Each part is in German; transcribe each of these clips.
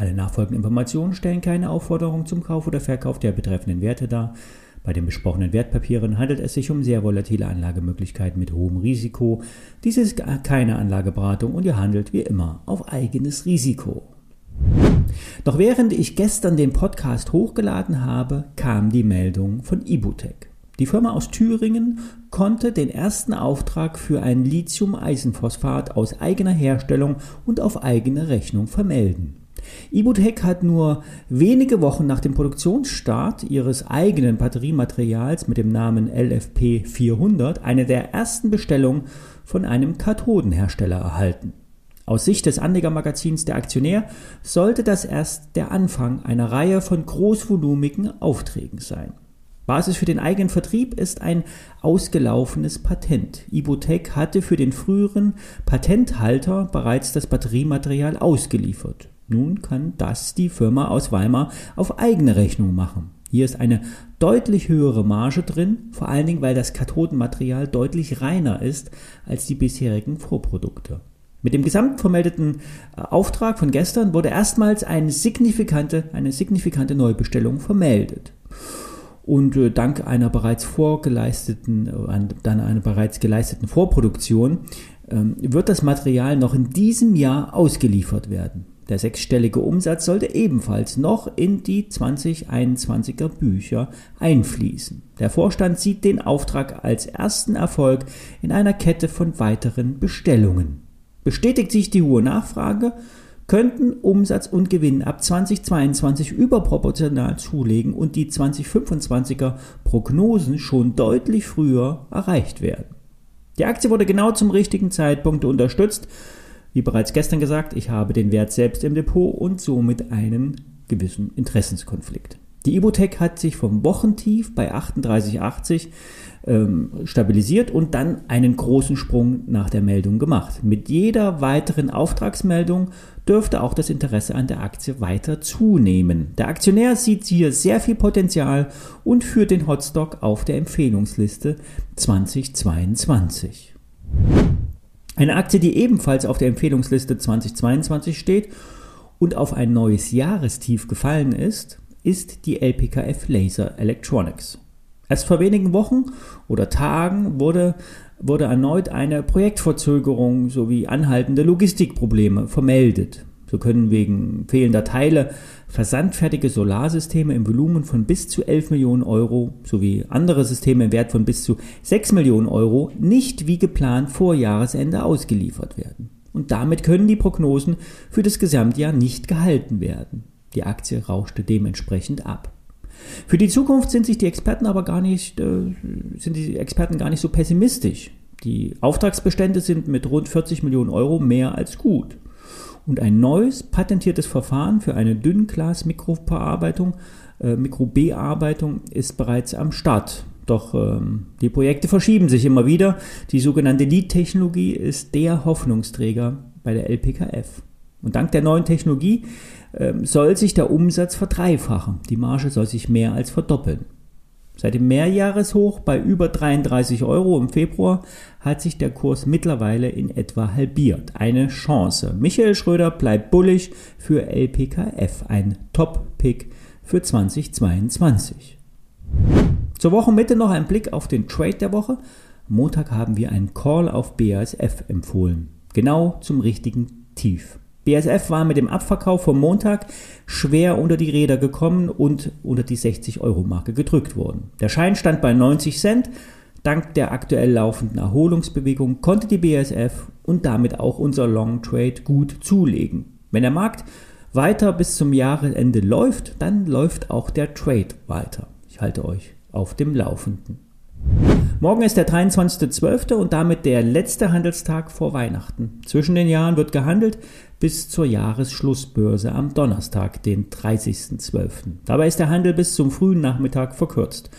Alle nachfolgenden Informationen stellen keine Aufforderung zum Kauf oder Verkauf der betreffenden Werte dar. Bei den besprochenen Wertpapieren handelt es sich um sehr volatile Anlagemöglichkeiten mit hohem Risiko. Dies ist keine Anlageberatung und ihr handelt wie immer auf eigenes Risiko. Doch während ich gestern den Podcast hochgeladen habe, kam die Meldung von Ibutec. Die Firma aus Thüringen konnte den ersten Auftrag für ein Lithium-Eisenphosphat aus eigener Herstellung und auf eigene Rechnung vermelden. Ibutec hat nur wenige Wochen nach dem Produktionsstart ihres eigenen Batteriematerials mit dem Namen LFP 400 eine der ersten Bestellungen von einem Kathodenhersteller erhalten. Aus Sicht des Anlegermagazins Der Aktionär sollte das erst der Anfang einer Reihe von großvolumigen Aufträgen sein. Basis für den eigenen Vertrieb ist ein ausgelaufenes Patent. Ibotec hatte für den früheren Patenthalter bereits das Batteriematerial ausgeliefert. Nun kann das die Firma aus Weimar auf eigene Rechnung machen. Hier ist eine deutlich höhere Marge drin, vor allen Dingen, weil das Kathodenmaterial deutlich reiner ist als die bisherigen Vorprodukte. Mit dem gesamtvermeldeten äh, Auftrag von gestern wurde erstmals eine signifikante, eine signifikante Neubestellung vermeldet. Und äh, dank einer bereits vorgeleisteten, äh, dann einer bereits geleisteten Vorproduktion ähm, wird das Material noch in diesem Jahr ausgeliefert werden. Der sechsstellige Umsatz sollte ebenfalls noch in die 2021er Bücher einfließen. Der Vorstand sieht den Auftrag als ersten Erfolg in einer Kette von weiteren Bestellungen. Bestätigt sich die hohe Nachfrage, könnten Umsatz und Gewinn ab 2022 überproportional zulegen und die 2025er Prognosen schon deutlich früher erreicht werden. Die Aktie wurde genau zum richtigen Zeitpunkt unterstützt. Wie bereits gestern gesagt, ich habe den Wert selbst im Depot und somit einen gewissen Interessenskonflikt. Die Ibotec hat sich vom Wochentief bei 38,80 ähm, stabilisiert und dann einen großen Sprung nach der Meldung gemacht. Mit jeder weiteren Auftragsmeldung dürfte auch das Interesse an der Aktie weiter zunehmen. Der Aktionär sieht hier sehr viel Potenzial und führt den Hotstock auf der Empfehlungsliste 2022. Eine Aktie, die ebenfalls auf der Empfehlungsliste 2022 steht und auf ein neues Jahrestief gefallen ist, ist die LPKF Laser Electronics. Erst vor wenigen Wochen oder Tagen wurde, wurde erneut eine Projektverzögerung sowie anhaltende Logistikprobleme vermeldet. So können wegen fehlender Teile versandfertige Solarsysteme im Volumen von bis zu 11 Millionen Euro sowie andere Systeme im Wert von bis zu 6 Millionen Euro nicht wie geplant vor Jahresende ausgeliefert werden. Und damit können die Prognosen für das Gesamtjahr nicht gehalten werden. Die Aktie rauschte dementsprechend ab. Für die Zukunft sind sich die Experten aber gar nicht, äh, sind die Experten gar nicht so pessimistisch. Die Auftragsbestände sind mit rund 40 Millionen Euro mehr als gut. Und ein neues patentiertes Verfahren für eine Dünnglas-Mikrobearbeitung äh, Mikrobearbeitung ist bereits am Start. Doch ähm, die Projekte verschieben sich immer wieder. Die sogenannte Lead-Technologie ist der Hoffnungsträger bei der LPKF. Und dank der neuen Technologie ähm, soll sich der Umsatz verdreifachen. Die Marge soll sich mehr als verdoppeln. Seit dem Mehrjahreshoch bei über 33 Euro im Februar hat sich der Kurs mittlerweile in etwa halbiert. Eine Chance. Michael Schröder bleibt bullig für LPKF, ein Top-Pick für 2022. Zur Wochenmitte noch ein Blick auf den Trade der Woche. Montag haben wir einen Call auf BASF empfohlen. Genau zum richtigen Tief. BASF war mit dem Abverkauf vom Montag schwer unter die Räder gekommen und unter die 60-Euro-Marke gedrückt worden. Der Schein stand bei 90 Cent. Dank der aktuell laufenden Erholungsbewegung konnte die BASF und damit auch unser Long Trade gut zulegen. Wenn der Markt weiter bis zum Jahresende läuft, dann läuft auch der Trade weiter. Ich halte euch auf dem Laufenden. Morgen ist der 23.12. und damit der letzte Handelstag vor Weihnachten. Zwischen den Jahren wird gehandelt bis zur Jahresschlussbörse am Donnerstag, den 30.12. Dabei ist der Handel bis zum frühen Nachmittag verkürzt.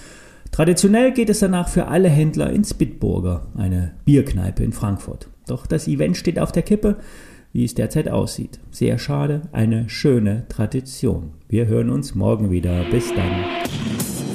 Traditionell geht es danach für alle Händler ins Bitburger, eine Bierkneipe in Frankfurt. Doch das Event steht auf der Kippe, wie es derzeit aussieht. Sehr schade, eine schöne Tradition. Wir hören uns morgen wieder. Bis dann.